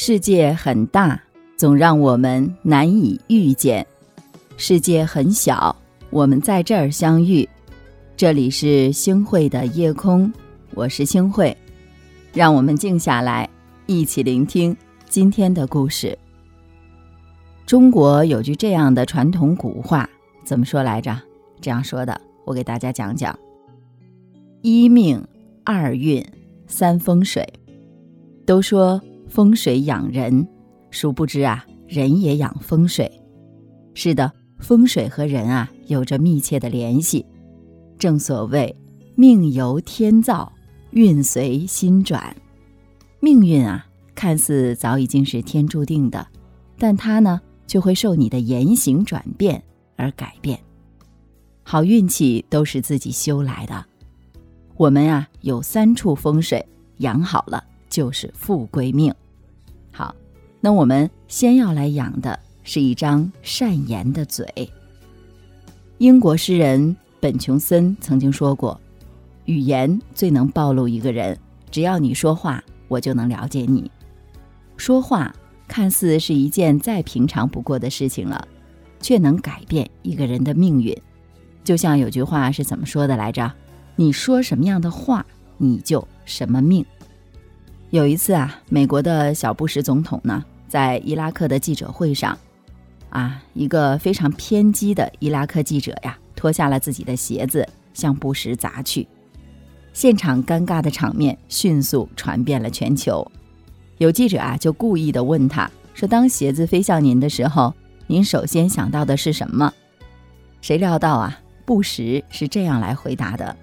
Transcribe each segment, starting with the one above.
世界很大，总让我们难以遇见；世界很小，我们在这儿相遇。这里是星汇的夜空，我是星汇，让我们静下来，一起聆听今天的故事。中国有句这样的传统古话，怎么说来着？这样说的，我给大家讲讲：一命，二运，三风水。都说。风水养人，殊不知啊，人也养风水。是的，风水和人啊有着密切的联系。正所谓命由天造，运随心转。命运啊，看似早已经是天注定的，但它呢，却会受你的言行转变而改变。好运气都是自己修来的。我们啊，有三处风水养好了。就是富贵命。好，那我们先要来养的是一张善言的嘴。英国诗人本琼森曾经说过：“语言最能暴露一个人，只要你说话，我就能了解你。”说话看似是一件再平常不过的事情了，却能改变一个人的命运。就像有句话是怎么说的来着？“你说什么样的话，你就什么命。”有一次啊，美国的小布什总统呢，在伊拉克的记者会上，啊，一个非常偏激的伊拉克记者呀，脱下了自己的鞋子向布什砸去，现场尴尬的场面迅速传遍了全球。有记者啊，就故意的问他说：“当鞋子飞向您的时候，您首先想到的是什么？”谁料到啊，布什是这样来回答的：“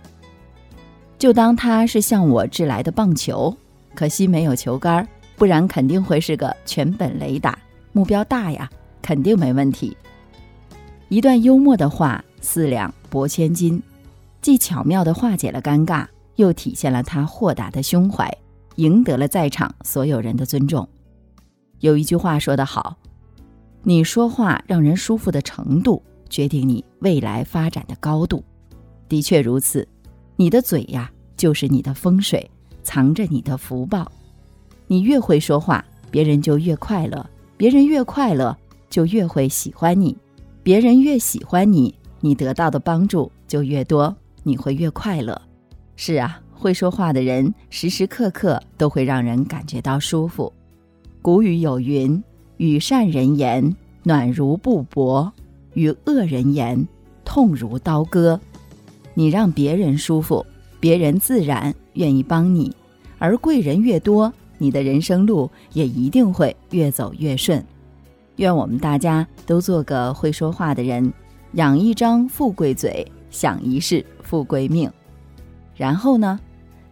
就当他是向我掷来的棒球。”可惜没有球杆，不然肯定会是个全本雷打。目标大呀，肯定没问题。一段幽默的话，四两拨千斤，既巧妙地化解了尴尬，又体现了他豁达的胸怀，赢得了在场所有人的尊重。有一句话说得好：“你说话让人舒服的程度，决定你未来发展的高度。”的确如此，你的嘴呀，就是你的风水。藏着你的福报，你越会说话，别人就越快乐；别人越快乐，就越会喜欢你；别人越喜欢你，你得到的帮助就越多，你会越快乐。是啊，会说话的人时时刻刻都会让人感觉到舒服。古语有云：“与善人言，暖如布帛；与恶人言，痛如刀割。”你让别人舒服。别人自然愿意帮你，而贵人越多，你的人生路也一定会越走越顺。愿我们大家都做个会说话的人，养一张富贵嘴，享一世富贵命。然后呢，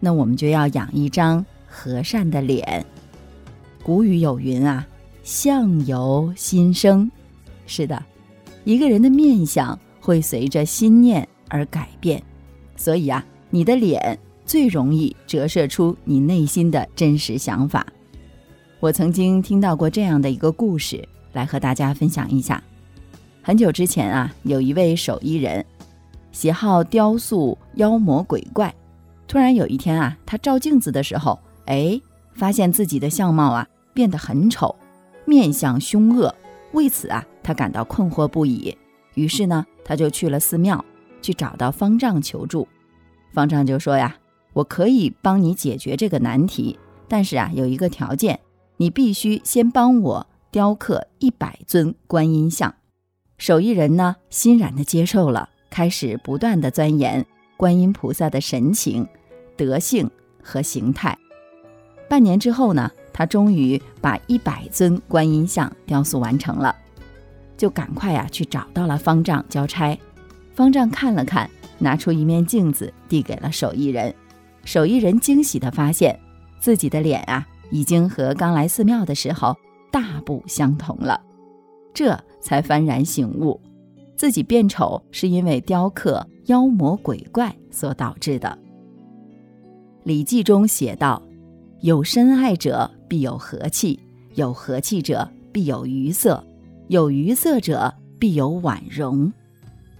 那我们就要养一张和善的脸。古语有云啊，相由心生。是的，一个人的面相会随着心念而改变，所以啊。你的脸最容易折射出你内心的真实想法。我曾经听到过这样的一个故事，来和大家分享一下。很久之前啊，有一位手艺人，喜好雕塑妖魔鬼怪。突然有一天啊，他照镜子的时候，哎，发现自己的相貌啊变得很丑，面相凶恶。为此啊，他感到困惑不已。于是呢，他就去了寺庙，去找到方丈求助。方丈就说呀：“我可以帮你解决这个难题，但是啊，有一个条件，你必须先帮我雕刻一百尊观音像。”手艺人呢，欣然的接受了，开始不断的钻研观音菩萨的神情、德性和形态。半年之后呢，他终于把一百尊观音像雕塑完成了，就赶快呀去找到了方丈交差。方丈看了看。拿出一面镜子，递给了手艺人。手艺人惊喜地发现，自己的脸啊，已经和刚来寺庙的时候大不相同了。这才幡然醒悟，自己变丑是因为雕刻妖魔鬼怪所导致的。《礼记》中写道：“有深爱者必有和气，有和气者必有愉色，有愉色者必有婉容。”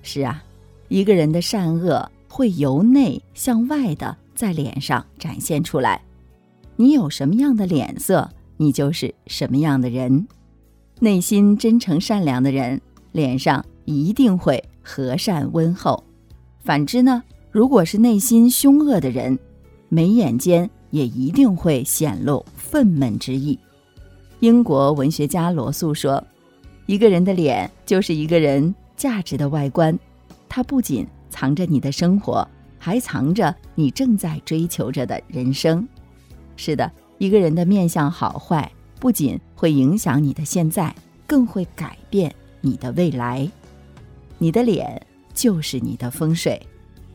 是啊。一个人的善恶会由内向外的在脸上展现出来，你有什么样的脸色，你就是什么样的人。内心真诚善良的人，脸上一定会和善温厚；反之呢，如果是内心凶恶的人，眉眼间也一定会显露愤懑之意。英国文学家罗素说：“一个人的脸就是一个人价值的外观，它不仅藏着你的生活，还藏着你正在追求着的人生。”是的，一个人的面相好坏。不仅会影响你的现在，更会改变你的未来。你的脸就是你的风水，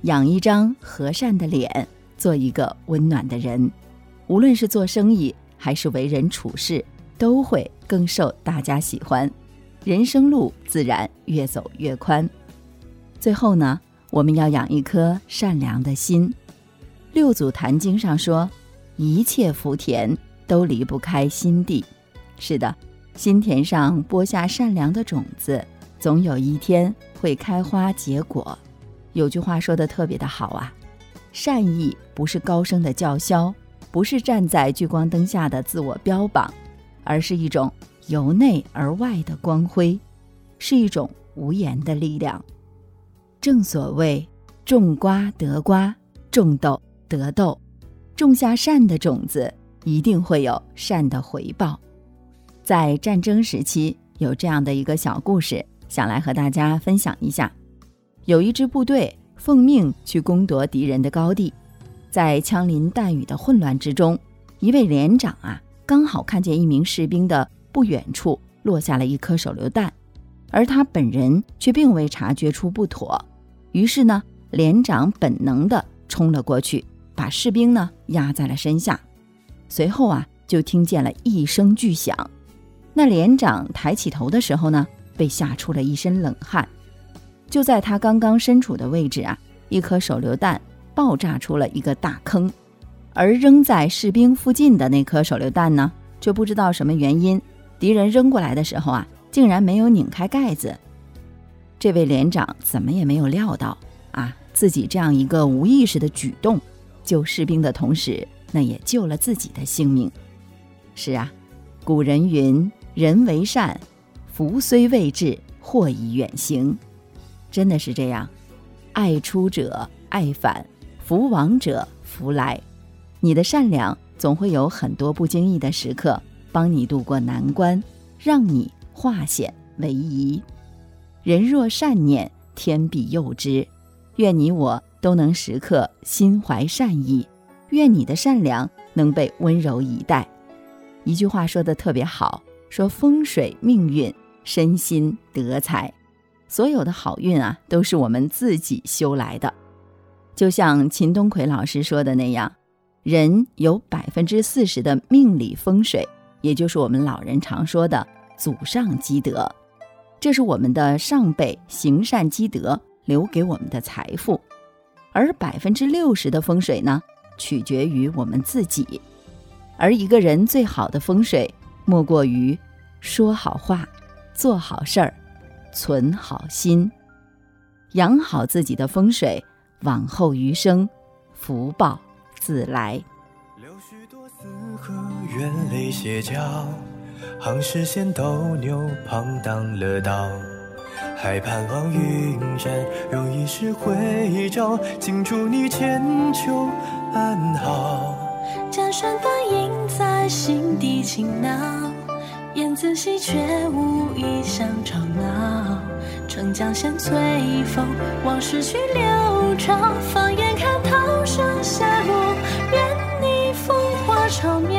养一张和善的脸，做一个温暖的人，无论是做生意还是为人处事，都会更受大家喜欢，人生路自然越走越宽。最后呢，我们要养一颗善良的心。六祖坛经上说：“一切福田。”都离不开心地，是的，心田上播下善良的种子，总有一天会开花结果。有句话说的特别的好啊，善意不是高声的叫嚣，不是站在聚光灯下的自我标榜，而是一种由内而外的光辉，是一种无言的力量。正所谓种瓜得瓜，种豆得豆，种下善的种子。一定会有善的回报。在战争时期，有这样的一个小故事，想来和大家分享一下。有一支部队奉命去攻夺敌人的高地，在枪林弹雨的混乱之中，一位连长啊，刚好看见一名士兵的不远处落下了一颗手榴弹，而他本人却并未察觉出不妥。于是呢，连长本能地冲了过去，把士兵呢压在了身下。随后啊，就听见了一声巨响。那连长抬起头的时候呢，被吓出了一身冷汗。就在他刚刚身处的位置啊，一颗手榴弹爆炸出了一个大坑，而扔在士兵附近的那颗手榴弹呢，却不知道什么原因，敌人扔过来的时候啊，竟然没有拧开盖子。这位连长怎么也没有料到啊，自己这样一个无意识的举动，救士兵的同时。那也救了自己的性命。是啊，古人云：“人为善，福虽未至，祸已远行。”真的是这样，爱出者爱返，福往者福来。你的善良总会有很多不经意的时刻，帮你渡过难关，让你化险为夷。人若善念，天必佑之。愿你我都能时刻心怀善意。愿你的善良能被温柔以待。一句话说的特别好，说风水命运，身心德财，所有的好运啊，都是我们自己修来的。就像秦东魁老师说的那样，人有百分之四十的命理风水，也就是我们老人常说的祖上积德，这是我们的上辈行善积德留给我们的财富，而百分之六十的风水呢？取决于我们自己，而一个人最好的风水，莫过于说好话、做好事儿、存好心，养好自己的风水，往后余生福报自来。流许多四合院泪斜角，行市线斗牛旁当了道。还盼望云山有一世回照，尽祝你千秋安好。江山反映在心底轻恼，燕子戏却无意想吵闹。春江先随风，往事去流潮。放眼看涛声下落，愿你风华长渺。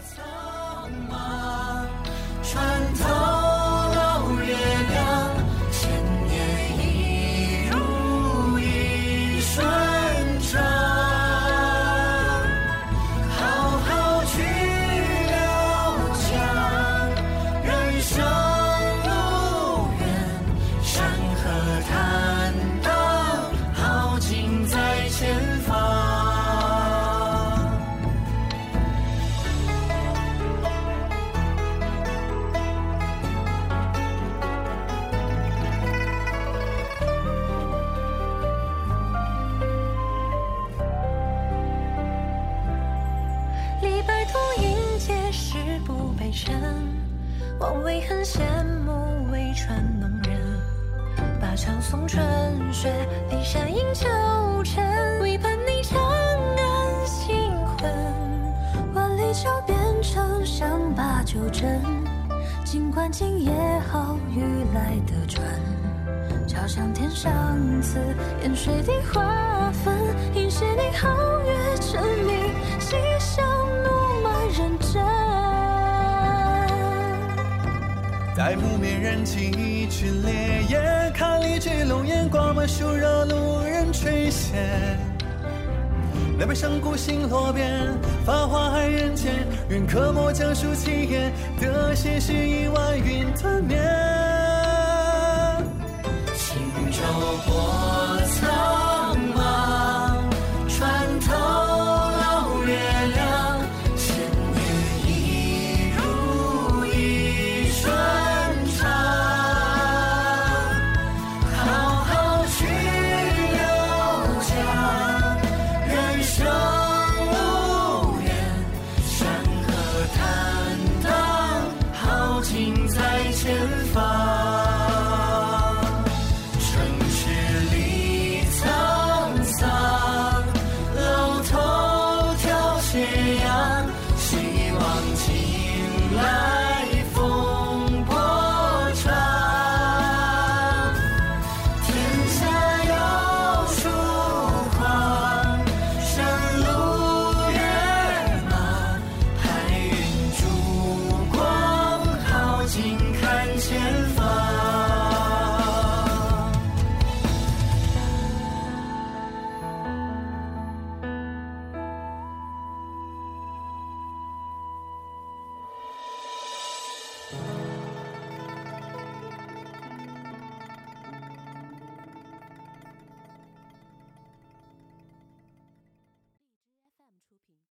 尘，望为恨，羡慕渭川浓人。灞桥送春雪，骊山映秋晨。唯盼你长安。新婚，万里桥边城上把酒斟。尽管今夜好雨来得准，桥上添上词，烟水滴花粉，应是你皓月沉迷，嬉笑在木棉燃起一群烈焰，看荔枝龙眼光芒灼热路人垂涎。南北上古星落边，繁华爱人间。愿刻墨讲述奇言，得写诗一碗云吞面。轻舟过